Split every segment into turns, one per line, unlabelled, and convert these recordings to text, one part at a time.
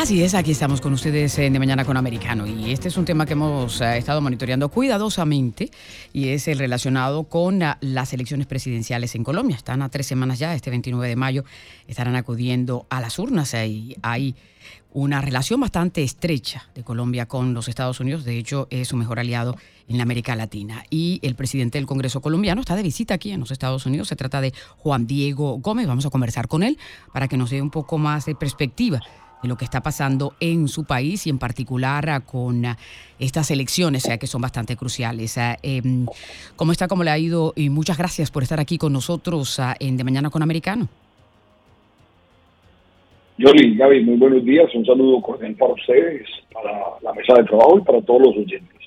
Así es, aquí estamos con ustedes de Mañana con Americano. Y este es un tema que hemos eh, estado monitoreando cuidadosamente y es el relacionado con ah, las elecciones presidenciales en Colombia. Están a tres semanas ya, este 29 de mayo estarán acudiendo a las urnas. Y hay una relación bastante estrecha de Colombia con los Estados Unidos, de hecho es su mejor aliado en América Latina. Y el presidente del Congreso colombiano está de visita aquí en los Estados Unidos, se trata de Juan Diego Gómez, vamos a conversar con él para que nos dé un poco más de perspectiva de lo que está pasando en su país y en particular ah, con ah, estas elecciones, que son bastante cruciales. Ah, em, ¿Cómo está? ¿Cómo le ha ido? Y muchas gracias por estar aquí con nosotros en De Mañana con Americano.
Yoli, Gaby, muy buenos días. Un saludo cordial para ustedes, para la mesa de trabajo y para todos los oyentes.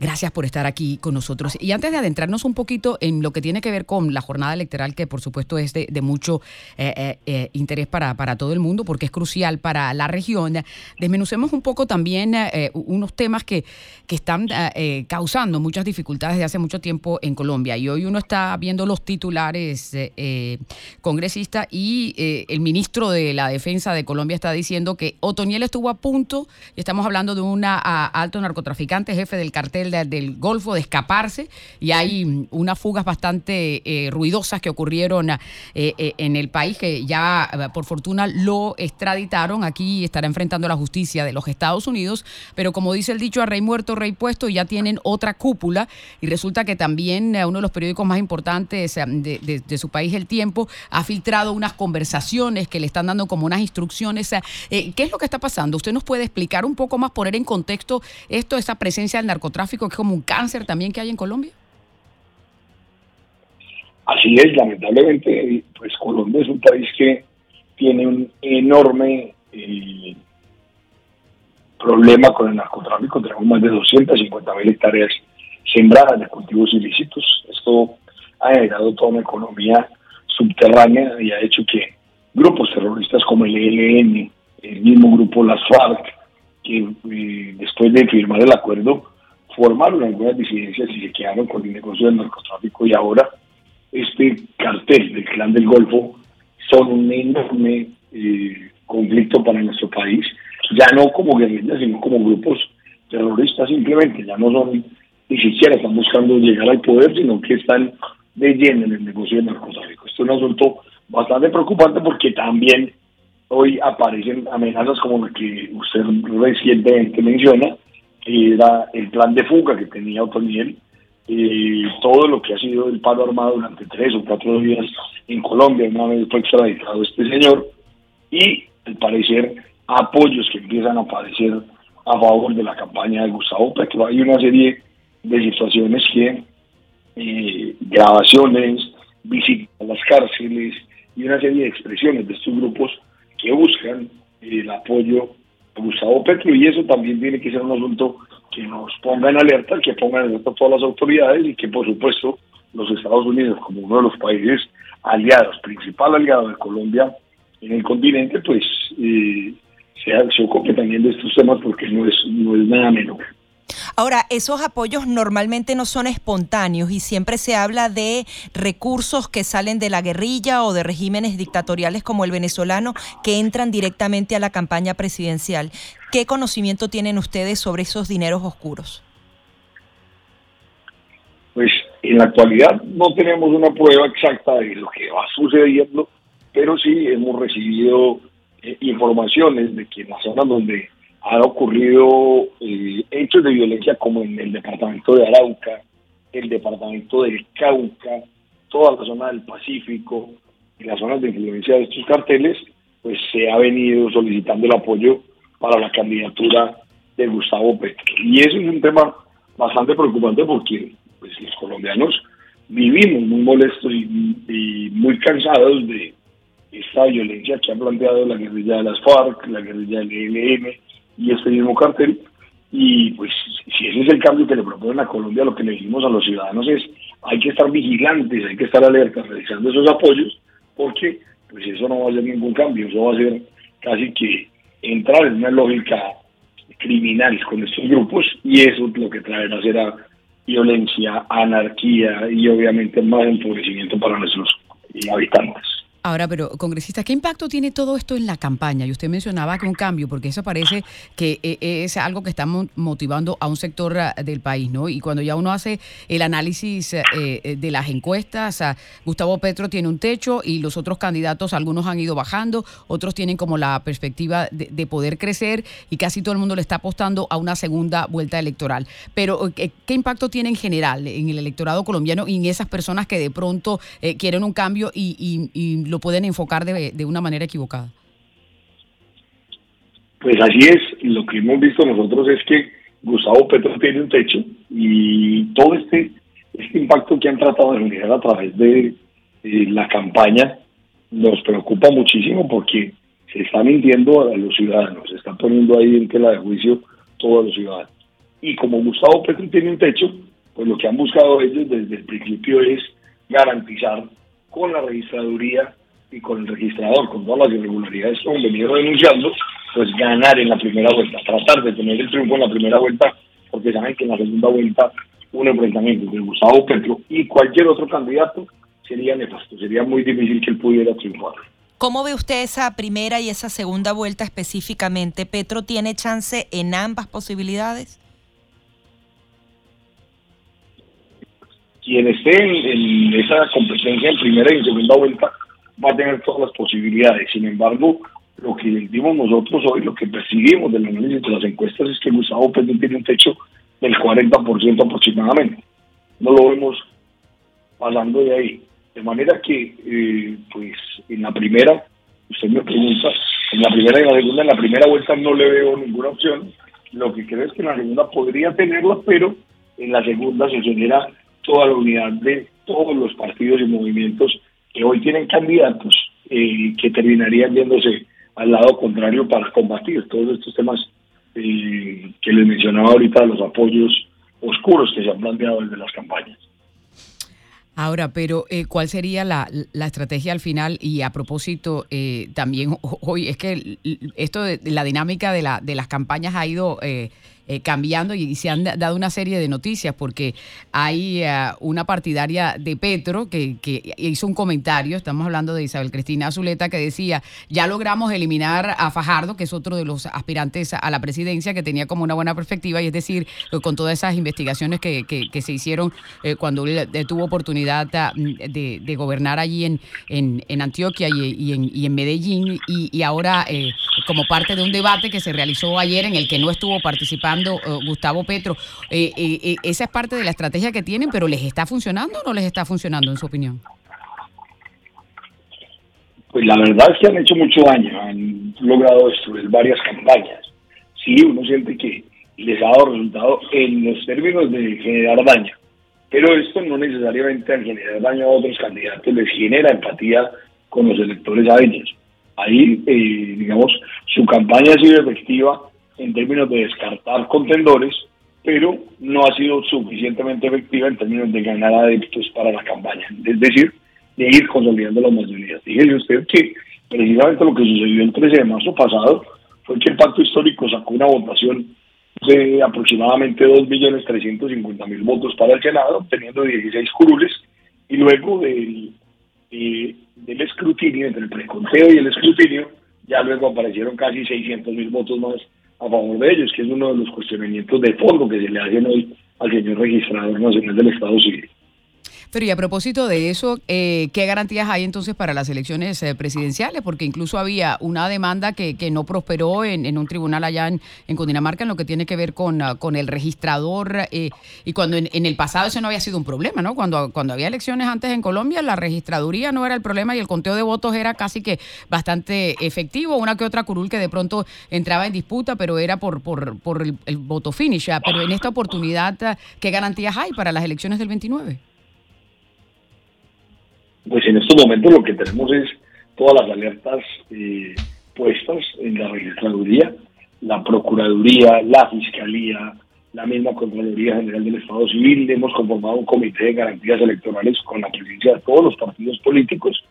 Gracias por estar aquí con nosotros. Y antes de adentrarnos un poquito en lo que tiene que ver con la jornada electoral, que por supuesto es de, mucho eh, eh, eh, interés para, para todo el mundo, porque es crucial para la región, desmenucemos un poco también unos temas que, que están causando muchas dificultades desde hace mucho tiempo en Colombia. Y hoy uno está viendo los titulares congresistas y el ministro de la Defensa de Colombia está diciendo que Otoniel estuvo a punto, y estamos hablando de un alto narcotraficante, jefe del cartel del Golfo de escaparse y hay unas fugas bastante eh, ruidosas que ocurrieron eh, eh, en el país que ya por fortuna lo extraditaron. Aquí estará enfrentando la justicia de los Estados Unidos, pero como dice el dicho, a rey muerto, rey puesto, ya tienen otra cúpula y resulta que también uno de los periódicos más importantes de, de, su país, El Tiempo, ha filtrado unas conversaciones que le están dando como unas instrucciones. ¿Qué es lo que está pasando? ¿Usted nos puede explicar un poco más, poner en contexto esto, esa presencia del narcotráfico? Que es como un cáncer también que hay en Colombia?
Así es, lamentablemente, pues Colombia es un país que tiene un enorme eh, problema con el narcotráfico. Tenemos más de 250 mil hectáreas sembradas de cultivos ilícitos. Esto ha generado toda una economía subterránea y ha hecho que grupos terroristas como el ELN, el mismo grupo Las FARC, que eh, después de firmar el acuerdo formaron algunas disidencias y se quedaron con el negocio del narcotráfico y ahora este cartel del clan del Golfo son un enorme eh, conflicto para nuestro país, ya no como guerrillas, sino como grupos terroristas simplemente, ya no son, ni siquiera están buscando llegar al poder, sino que están de lleno en el negocio del narcotráfico. Esto es un asunto bastante preocupante porque también hoy aparecen amenazas como la que usted recientemente menciona, era el plan de fuga que tenía Otoniel, eh, todo lo que ha sido el paro armado durante tres o cuatro días en Colombia, una vez fue extraditado este señor, y al parecer apoyos que empiezan a aparecer a favor de la campaña de Gustavo Petro. Hay una serie de situaciones que, eh, grabaciones, visitas a las cárceles y una serie de expresiones de estos grupos que buscan el apoyo Gustavo Petro y eso también tiene que ser un asunto que nos ponga en alerta, que ponga en alerta todas las autoridades y que por supuesto los Estados Unidos como uno de los países aliados, principal aliado de Colombia en el continente, pues eh, se, se ocupe también de estos temas porque no es, no es nada menor.
Ahora, esos apoyos normalmente no son espontáneos y siempre se habla de recursos que salen de la guerrilla o de regímenes dictatoriales como el venezolano que entran directamente a la campaña presidencial. ¿Qué conocimiento tienen ustedes sobre esos dineros oscuros?
Pues en la actualidad no tenemos una prueba exacta de lo que va sucediendo, pero sí hemos recibido eh, informaciones de que en las zonas donde han ocurrido eh, hechos de violencia como en el departamento de Arauca, el departamento del Cauca, toda la zona del Pacífico y las zonas de influencia de estos carteles, pues se ha venido solicitando el apoyo para la candidatura de Gustavo Petro. Y eso es un tema bastante preocupante porque pues, los colombianos vivimos muy molestos y, y muy cansados de esta violencia que ha planteado la guerrilla de las FARC, la guerrilla del ELN, y este mismo cartel. Y pues si ese es el cambio que le proponen a Colombia, lo que le decimos a los ciudadanos es hay que estar vigilantes, hay que estar alertas, realizando esos apoyos, porque pues eso no va a ser ningún cambio, eso va a ser casi que entrar en una lógica criminal con estos grupos y eso lo que traerá será violencia, anarquía y obviamente más empobrecimiento para nuestros habitantes.
Ahora, pero congresista, ¿qué impacto tiene todo esto en la campaña? Y usted mencionaba que un cambio, porque eso parece que eh, es algo que está motivando a un sector ah, del país, ¿no? Y cuando ya uno hace el análisis eh, eh, de las encuestas, ah, Gustavo Petro tiene un techo y los otros candidatos, algunos han ido bajando, otros tienen como la perspectiva de, poder crecer y casi todo el mundo le está apostando a una segunda vuelta electoral. Pero, ¿qué, impacto tiene en general en el electorado colombiano y en esas personas que de pronto quieren un cambio y, y lo pueden enfocar de, de una manera equivocada.
Pues así es, lo que hemos visto nosotros es que Gustavo Petro tiene un techo y todo este, este impacto que han tratado de generar a través de la campaña nos preocupa muchísimo porque se está mintiendo a los ciudadanos, se está poniendo ahí en tela de juicio todos los ciudadanos. Y como Gustavo Petro tiene un techo, pues lo que han buscado ellos desde el principio es garantizar con la registraduría y con el registrador, con todas las irregularidades que han venido denunciando, pues ganar en la primera vuelta, tratar de tener el triunfo en la primera vuelta, porque saben que en la segunda vuelta un enfrentamiento de Gustavo Petro y cualquier otro candidato sería nefasto, sería muy difícil que él pudiera triunfar.
¿Cómo ve usted esa primera y esa segunda vuelta específicamente? ¿Petro tiene chance en ambas posibilidades?
Quien esté en esa competencia en primera y en segunda vuelta va a tener todas las posibilidades. Sin embargo, lo que vimos nosotros hoy, lo que percibimos del análisis de las encuestas es que Gustavo Petro tiene un techo del 40% aproximadamente. No lo vemos pasando de ahí. De manera que, eh, pues, en la primera, usted me pregunta, en la primera y en la segunda, en la primera vuelta no le veo ninguna opción. Lo que creo es que en la segunda podría tenerla, pero en la segunda se genera toda la unidad de todos los partidos y movimientos que hoy tienen candidatos eh, que terminarían viéndose al lado contrario para combatir todos estos temas eh, que les mencionaba ahorita, los apoyos oscuros que se han planteado desde las campañas.
Ahora, pero eh, ¿cuál sería la, la, estrategia al final? Y a propósito, también hoy es que esto de la dinámica de, la, de las campañas ha ido eh, cambiando y, se han dado una serie de noticias porque hay eh, una partidaria de Petro que, hizo un comentario, estamos hablando de Isabel Cristina Azuleta, que decía, ya logramos eliminar a Fajardo, que es otro de los aspirantes a la presidencia, que tenía como una buena perspectiva, y es decir, con todas esas investigaciones que, se hicieron eh, cuando él tuvo oportunidad ah, de, gobernar allí en, en, Antioquia y, en, y, en, Medellín, y, ahora como parte de un debate que se realizó ayer en el que no estuvo participando eh, Gustavo Petro. Eh, eh, esa es parte de la estrategia que tienen, pero ¿les está funcionando o no les está funcionando, en su opinión?
Pues la verdad es que han hecho mucho daño, han logrado destruir varias campañas. Sí, uno siente que les ha dado resultado en los términos de generar daño, pero esto no necesariamente al generar daño a otros candidatos les genera empatía con los electores a ellos. Ahí, digamos, su campaña ha sido efectiva en términos de descartar contendores, pero no ha sido suficientemente efectiva en términos de ganar adeptos para la campaña, es decir, de ir consolidando las mayorías. Dígale usted que precisamente lo que sucedió el 13 de marzo pasado fue que el pacto histórico sacó una votación de aproximadamente 2.350.000 votos para el Senado, obteniendo 16 curules, y luego del, eh, del escrutinio, entre el preconteo y el escrutinio, ya luego aparecieron casi 600.000 votos más a favor de ellos, que es uno de los cuestionamientos de fondo que se le hacen hoy al señor registrador nacional del Estado Civil.
Pero y a propósito de eso, eh, ¿qué garantías hay entonces para las elecciones eh, presidenciales? Porque incluso había una demanda que, que no prosperó en, un tribunal allá en, en, Cundinamarca en lo que tiene que ver con, ah, con el registrador eh, y cuando en, el pasado eso no había sido un problema, ¿no? Cuando, cuando había elecciones antes en Colombia, la registraduría no era el problema y el conteo de votos era casi que bastante efectivo, una que otra curul que de pronto entraba en disputa, pero era por, por, por el, voto finish. Pero en esta oportunidad, ¿qué garantías hay para las elecciones del 29?
Pues en estos momentos lo que tenemos es todas las alertas eh, puestas en la registraduría, la Procuraduría, la Fiscalía, la misma Contraloría General del Estado Civil. Hemos conformado un comité de garantías electorales con la presencia de todos los partidos políticos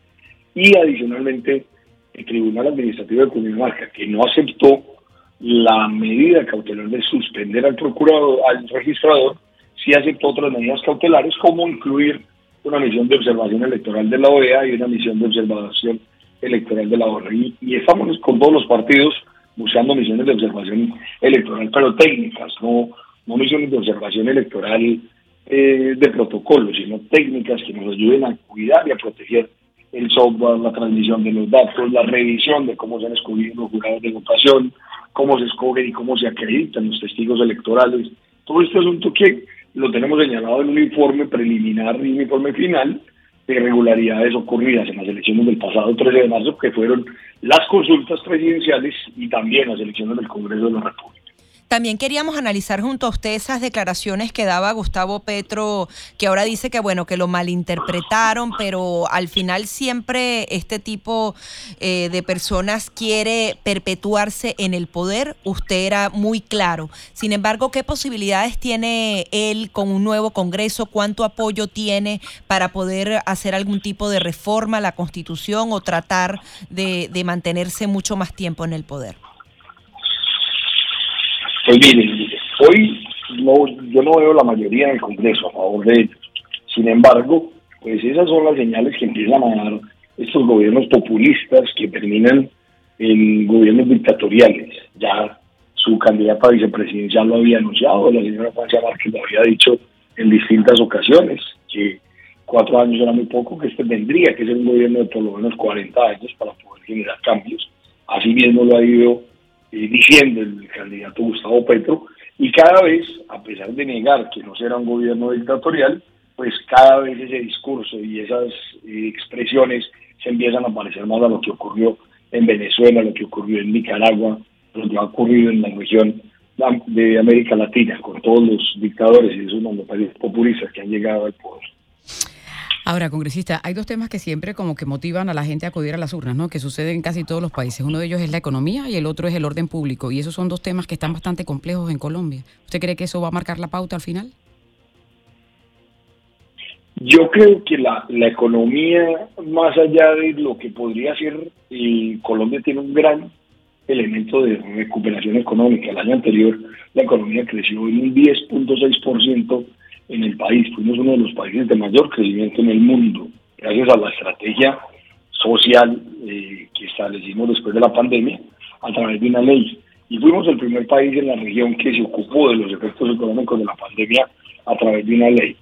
y adicionalmente el Tribunal Administrativo de Cundinamarca, que no aceptó la medida cautelar de suspender al procurador, al registrador, sí aceptó otras medidas cautelares, como incluir una misión de observación electoral de la OEA y una misión de observación electoral de la ONU. Y, estamos con todos los partidos buscando misiones de observación electoral, pero técnicas, no, no misiones de observación electoral eh, de protocolo, sino técnicas que nos ayuden a cuidar y a proteger el software, la transmisión de los datos, la revisión de cómo se han escogido los jurados de votación, cómo se escogen y cómo se acreditan los testigos electorales. Todo este asunto que lo tenemos señalado en un informe preliminar y un informe final de irregularidades ocurridas en las elecciones del pasado 13 de marzo, que fueron las consultas presidenciales y también las elecciones del Congreso de la República.
También queríamos analizar junto a usted esas declaraciones que daba Gustavo Petro, que ahora dice que bueno, que lo malinterpretaron, pero al final siempre este tipo eh, de personas quiere perpetuarse en el poder. Usted era muy claro. Sin embargo, ¿qué posibilidades tiene él con un nuevo Congreso? ¿Cuánto apoyo tiene para poder hacer algún tipo de reforma a la Constitución o tratar de mantenerse mucho más tiempo en el poder?
Pues hoy no, yo no veo la mayoría del Congreso a favor de ellos. Sin embargo, pues esas son las señales que empiezan a dar estos gobiernos populistas que terminan en gobiernos dictatoriales. Ya su candidata vicepresidencial lo había anunciado, la señora Francia Márquez lo había dicho en distintas ocasiones, que cuatro años era muy poco, que este tendría que ser un gobierno de por lo menos 40 años para poder generar cambios. Así mismo lo ha ido eh, diciendo el candidato Gustavo Petro, y cada vez, a pesar de negar que no será un gobierno dictatorial, pues cada vez ese discurso y esas eh, expresiones se empiezan a parecer más a lo que ocurrió en Venezuela, lo que ocurrió en Nicaragua, lo que ha ocurrido en la región de América Latina, con todos los dictadores y esos países populistas que han llegado al poder.
Ahora, congresista, hay dos temas que siempre como que motivan a la gente a acudir a las urnas, ¿no? Que suceden en casi todos los países. Uno de ellos es la economía y el otro es el orden público. Y esos son dos temas que están bastante complejos en Colombia. ¿Usted cree que eso va a marcar la pauta al final?
Yo creo que la, la economía, más allá de lo que podría ser, y Colombia tiene un gran elemento de recuperación económica. El año anterior la economía creció en un 10.6% en el país. Fuimos uno de los países de mayor crecimiento en el mundo, gracias a la estrategia social eh, que establecimos después de la pandemia a través de una ley. Y fuimos el primer país en la región que se ocupó de los efectos económicos de la pandemia a través de una ley.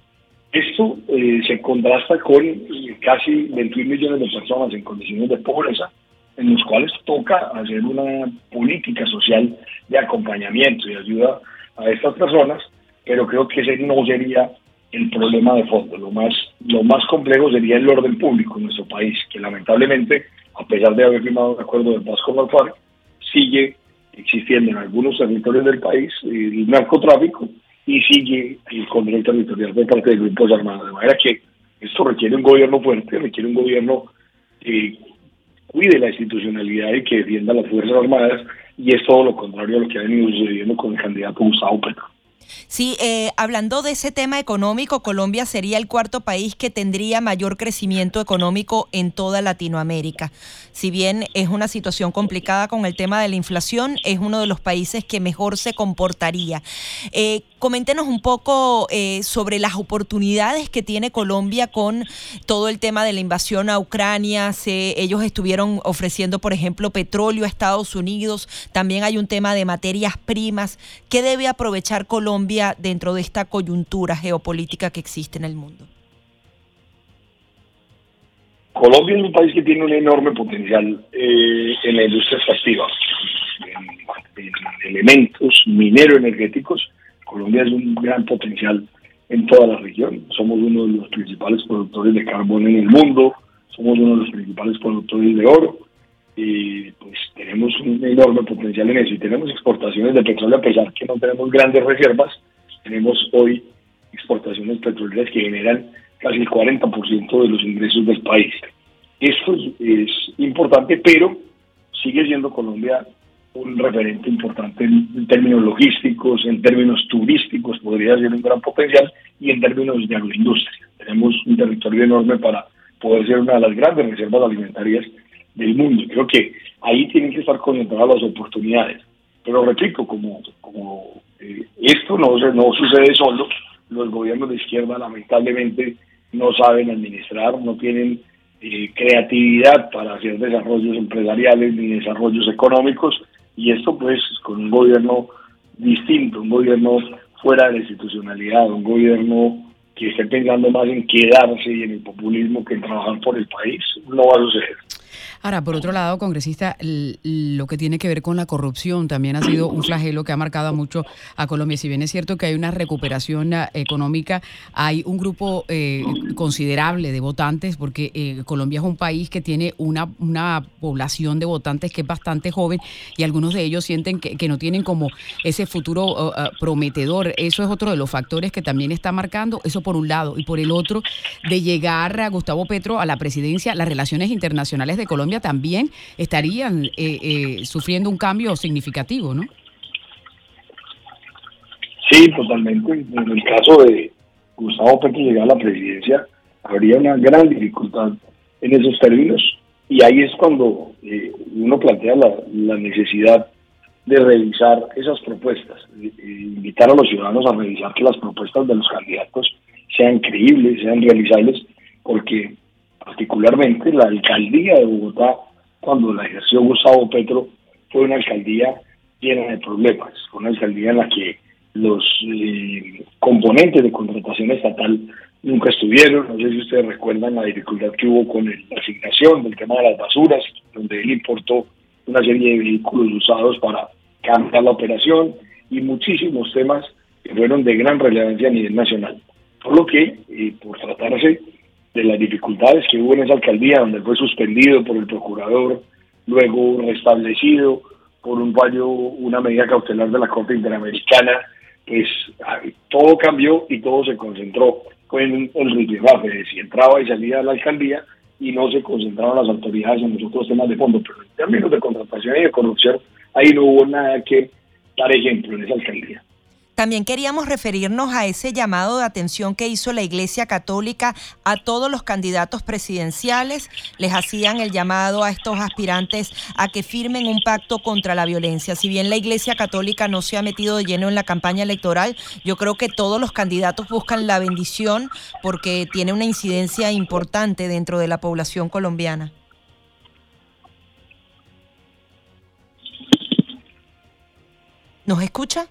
Esto eh, se contrasta con casi 21 millones de personas en condiciones de pobreza, en los cuales toca hacer una política social de acompañamiento y ayuda a estas personas pero creo que ese no sería el problema de fondo. Lo más, lo más complejo sería el orden público en nuestro país, que lamentablemente, a pesar de haber firmado un acuerdo de paz con la sigue existiendo en algunos territorios del país el narcotráfico y sigue el control territorial por parte de grupos armados. De manera que esto requiere un gobierno fuerte, requiere un gobierno que cuide la institucionalidad y que defienda las Fuerzas Armadas, y es todo lo contrario a lo que ha venido sucediendo con el candidato Gustavo Petro.
Sí, eh, hablando de ese tema económico, Colombia sería el cuarto país que tendría mayor crecimiento económico en toda Latinoamérica. Si bien es una situación complicada con el tema de la inflación, es uno de los países que mejor se comportaría. Eh, coméntenos un poco eh, sobre las oportunidades que tiene Colombia con todo el tema de la invasión a Ucrania. ellos estuvieron ofreciendo, por ejemplo, petróleo a Estados Unidos. También hay un tema de materias primas. ¿Qué debe aprovechar Colombia? Dentro de esta coyuntura geopolítica que existe en el mundo?
Colombia es un país que tiene un enorme potencial eh, en la industria extractiva, en, elementos minero-energéticos. Colombia es un gran potencial en toda la región. Somos uno de los principales productores de carbón en el mundo, somos uno de los principales productores de oro y pues tenemos un enorme potencial en eso y tenemos exportaciones de petróleo a pesar que no tenemos grandes reservas, tenemos hoy exportaciones petroleras que generan casi el 40% de los ingresos del país. Esto es, importante, pero sigue siendo Colombia un referente importante en, términos logísticos, en términos turísticos, podría ser un gran potencial, y en términos de agroindustria. Tenemos un territorio enorme para poder ser una de las grandes reservas alimentarias del mundo. Creo que ahí tienen que estar concentradas las oportunidades. Pero repito, como, como eh, esto no, no sucede solo, los gobiernos de izquierda lamentablemente no saben administrar, no tienen eh, creatividad para hacer desarrollos empresariales ni desarrollos económicos y esto pues con un gobierno distinto, un gobierno fuera de la institucionalidad, un gobierno que esté pensando más en quedarse y en el populismo que en trabajar por el país, no va a suceder.
Ahora, por otro lado, congresista, lo que tiene que ver con la corrupción también ha sido un flagelo que ha marcado mucho a Colombia. Si bien es cierto que hay una recuperación ah, económica, hay un grupo eh, considerable de votantes, porque eh, Colombia es un país que tiene una, una población de votantes que es bastante joven y algunos de ellos sienten que, no tienen como ese futuro prometedor. Eso es otro de los factores que también está marcando, eso por un lado. Y por el otro, de llegar a Gustavo Petro a la presidencia, las relaciones internacionales de Colombia también estarían eh, eh, sufriendo un cambio significativo, ¿no?
Sí, totalmente. En el caso de Gustavo Petro llegar a la presidencia, habría una gran dificultad en esos términos. Y ahí es cuando eh, uno plantea la, necesidad de revisar esas propuestas, invitar a los ciudadanos a revisar que las propuestas de los candidatos sean creíbles, sean realizables, porque particularmente la alcaldía de Bogotá, cuando la ejerció Gustavo Petro, fue una alcaldía llena de problemas, una alcaldía en la que los eh, componentes de contratación estatal nunca estuvieron. No sé si ustedes recuerdan la dificultad que hubo con la asignación del tema de las basuras, donde él importó una serie de vehículos usados para cambiar la operación y muchísimos temas que fueron de gran relevancia a nivel nacional. Por lo que, eh, por tratarse de las dificultades que hubo en esa alcaldía, donde fue suspendido por el procurador, luego restablecido por un fallo, una medida cautelar de la Corte Interamericana, pues todo cambió y todo se concentró en el rifirrafe, si entraba y salía de la alcaldía y no se concentraban las autoridades en los otros temas de fondo, pero en términos de contratación y de corrupción, ahí no hubo nada que dar ejemplo en esa alcaldía.
También queríamos referirnos a ese llamado de atención que hizo la Iglesia Católica a todos los candidatos presidenciales. Les hacían el llamado a estos aspirantes a que firmen un pacto contra la violencia. Si bien la Iglesia Católica no se ha metido de lleno en la campaña electoral, yo creo que todos los candidatos buscan la bendición porque tiene una incidencia importante dentro de la población colombiana. ¿Nos escucha?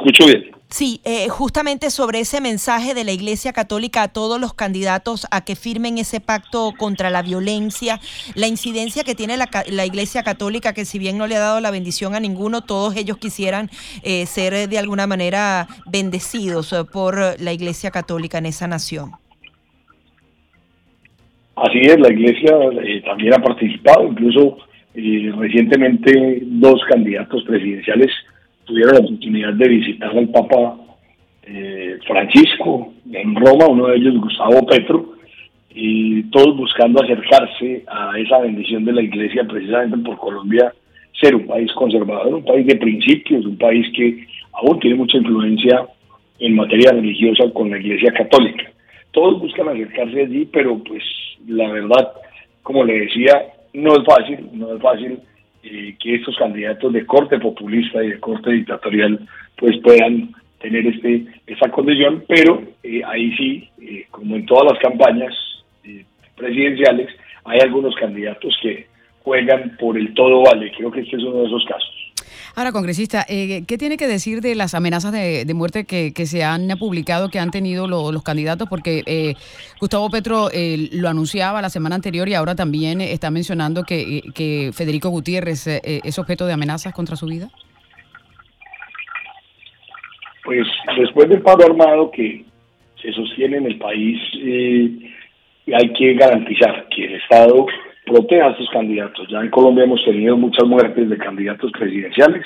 Sí, escucho bien.
Sí, eh, justamente sobre ese mensaje de la Iglesia Católica a todos los candidatos a que firmen ese pacto contra la violencia, la incidencia que tiene la, la Iglesia Católica, que si bien no le ha dado la bendición a ninguno, todos ellos quisieran eh, ser de alguna manera bendecidos por la Iglesia Católica en esa nación.
Así es, la Iglesia eh, también ha participado, incluso recientemente dos candidatos presidenciales tuvieron la oportunidad de visitar al Papa eh, Francisco en Roma, uno de ellos Gustavo Petro, y todos buscando acercarse a esa bendición de la Iglesia precisamente por Colombia ser un país conservador, un país de principios, un país que aún tiene mucha influencia en materia religiosa con la Iglesia Católica. Todos buscan acercarse allí, pero pues la verdad, como le decía, no es fácil, no es fácil eh, que estos candidatos de corte populista y de corte dictatorial pues puedan tener este esa condición, pero eh, ahí sí, eh, como en todas las campañas presidenciales, hay algunos candidatos que juegan por el todo vale. Creo que este es uno de esos casos.
Ahora, congresista, eh, ¿qué tiene que decir de las amenazas de, muerte que, se han publicado, que han tenido los candidatos? Porque eh, Gustavo Petro eh, lo anunciaba la semana anterior y ahora también está mencionando que, que Federico Gutiérrez es objeto de amenazas contra su vida.
Pues después del paro armado que se sostiene en el país, hay que garantizar que el Estado proteja a sus candidatos. Ya en Colombia hemos tenido muchas muertes de candidatos presidenciales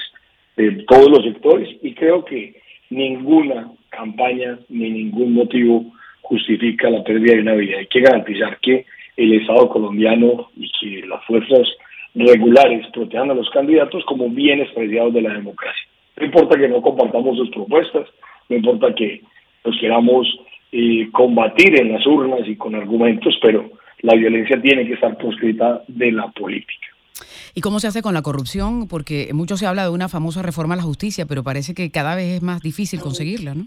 de todos los sectores y creo que ninguna campaña ni ningún motivo justifica la pérdida de una vida. Hay que garantizar que el Estado colombiano y que las fuerzas regulares protejan a los candidatos como bienes preciados de la democracia. No importa que no compartamos sus propuestas, no importa que los queramos eh, combatir en las urnas y con argumentos, pero la violencia tiene que estar proscrita de la política.
¿Y cómo se hace con la corrupción? Porque mucho se habla de una famosa reforma a la justicia, pero parece que cada vez es más difícil conseguirla, ¿no?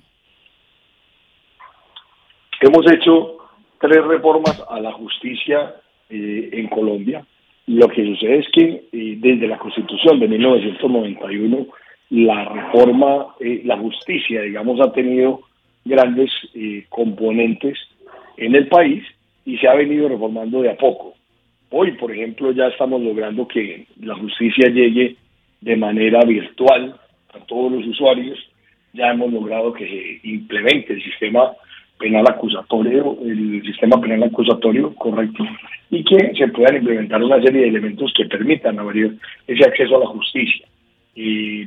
Hemos hecho tres reformas a la justicia eh, en Colombia. Lo que sucede es que eh, desde la Constitución de 1991, la reforma, eh, la justicia, digamos, ha tenido grandes componentes en el país y se ha venido reformando de a poco. Hoy, por ejemplo, ya estamos logrando que la justicia llegue de manera virtual a todos los usuarios. Ya hemos logrado que se implemente el sistema penal acusatorio, el sistema penal acusatorio correcto, y que se puedan implementar una serie de elementos que permitan abrir ese acceso a la justicia. Y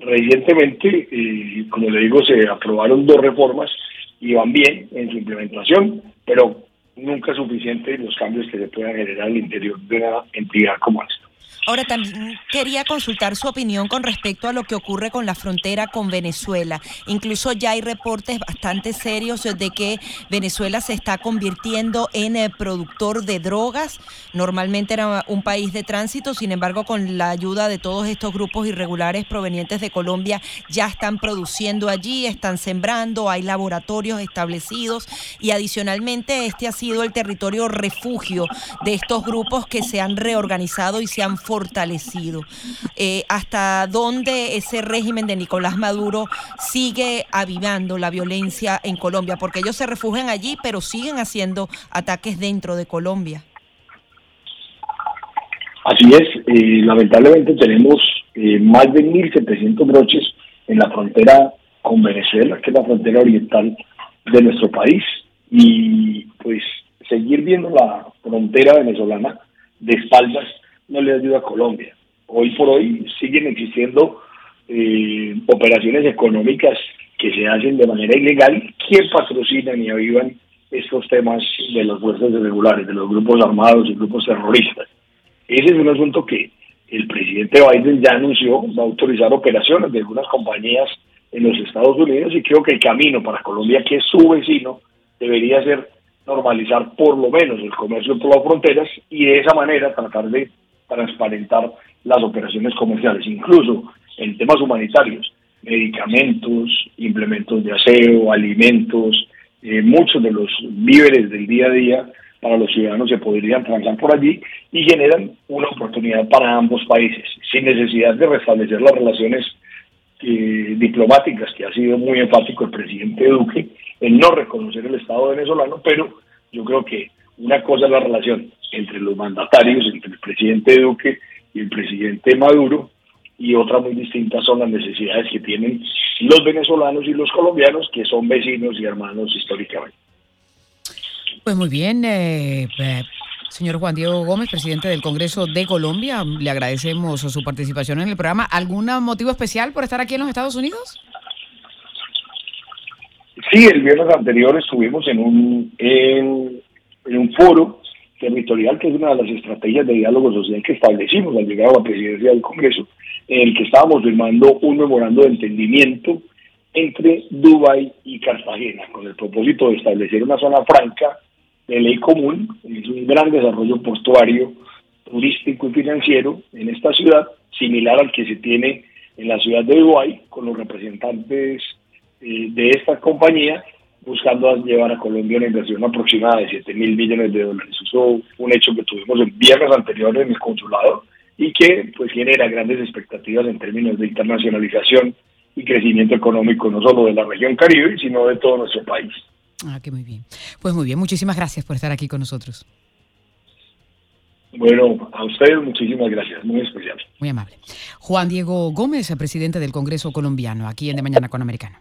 recientemente, eh, como le digo, se aprobaron dos reformas y van bien en su implementación, pero nunca suficiente los cambios que se puedan generar al interior de una entidad como esta.
Ahora también quería consultar su opinión con respecto a lo que ocurre con la frontera con Venezuela. Incluso ya hay reportes bastante serios de que Venezuela se está convirtiendo en eh, productor de drogas. Normalmente era un país de tránsito, sin embargo, con la ayuda de todos estos grupos irregulares provenientes de Colombia, ya están produciendo allí, están sembrando, hay laboratorios establecidos y adicionalmente este ha sido el territorio refugio de estos grupos que se han reorganizado y se han fortalecido. Eh, ¿Hasta dónde ese régimen de Nicolás Maduro sigue avivando la violencia en Colombia? Porque ellos se refugian allí, pero siguen haciendo ataques dentro de Colombia.
Así es, eh, lamentablemente tenemos eh, más de 1.700 broches en la frontera con Venezuela, que es la frontera oriental de nuestro país, y pues seguir viendo la frontera venezolana de espaldas no le ayuda a Colombia. Hoy por hoy siguen existiendo eh, operaciones económicas que se hacen de manera ilegal, ¿Quién patrocinan y avivan estos temas de los fuerzas irregulares, de los grupos armados y grupos terroristas. Ese es un asunto que el presidente Biden ya anunció, va a autorizar operaciones de algunas compañías en los Estados Unidos y creo que el camino para Colombia, que es su vecino, debería ser normalizar por lo menos el comercio por las fronteras y de esa manera tratar de transparentar las operaciones comerciales, incluso en temas humanitarios, medicamentos, implementos de aseo, alimentos, eh, muchos de los víveres del día a día para los ciudadanos se podrían transar por allí y generan una oportunidad para ambos países, sin necesidad de restablecer las relaciones eh, diplomáticas, que ha sido muy enfático el presidente Duque en no reconocer el Estado venezolano, pero yo creo que una cosa es la relación entre los mandatarios, entre el presidente Duque y el presidente Maduro, y otra muy distinta son las necesidades que tienen los venezolanos y los colombianos, que son vecinos y hermanos históricamente.
Pues muy bien, eh, eh, señor Juan Diego Gómez, presidente del Congreso de Colombia, le agradecemos su participación en el programa. ¿Algún motivo especial por estar aquí en los Estados Unidos?
Sí, el viernes anterior estuvimos en un, en un foro territorial, que es una de las estrategias de diálogo social que establecimos al llegar a la presidencia del Congreso, en el que estábamos firmando un memorando de entendimiento entre Dubái y Cartagena, con el propósito de establecer una zona franca de ley común, es un gran desarrollo portuario, turístico y financiero en esta ciudad, similar al que se tiene en la ciudad de Dubái, con los representantes eh, de esta compañía buscando llevar a Colombia una inversión aproximada de 7 mil millones de dólares. Eso fue un hecho que tuvimos en viernes anteriores en el consulado y que pues genera grandes expectativas en términos de internacionalización y crecimiento económico no solo de la región Caribe, sino de todo nuestro país.
Ah, que muy bien. Pues muy bien, muchísimas gracias por estar aquí con nosotros.
Bueno, a ustedes muchísimas gracias, muy especial.
Muy amable. Juan Diego Gómez, presidente del Congreso colombiano, aquí en De Mañana con Americano.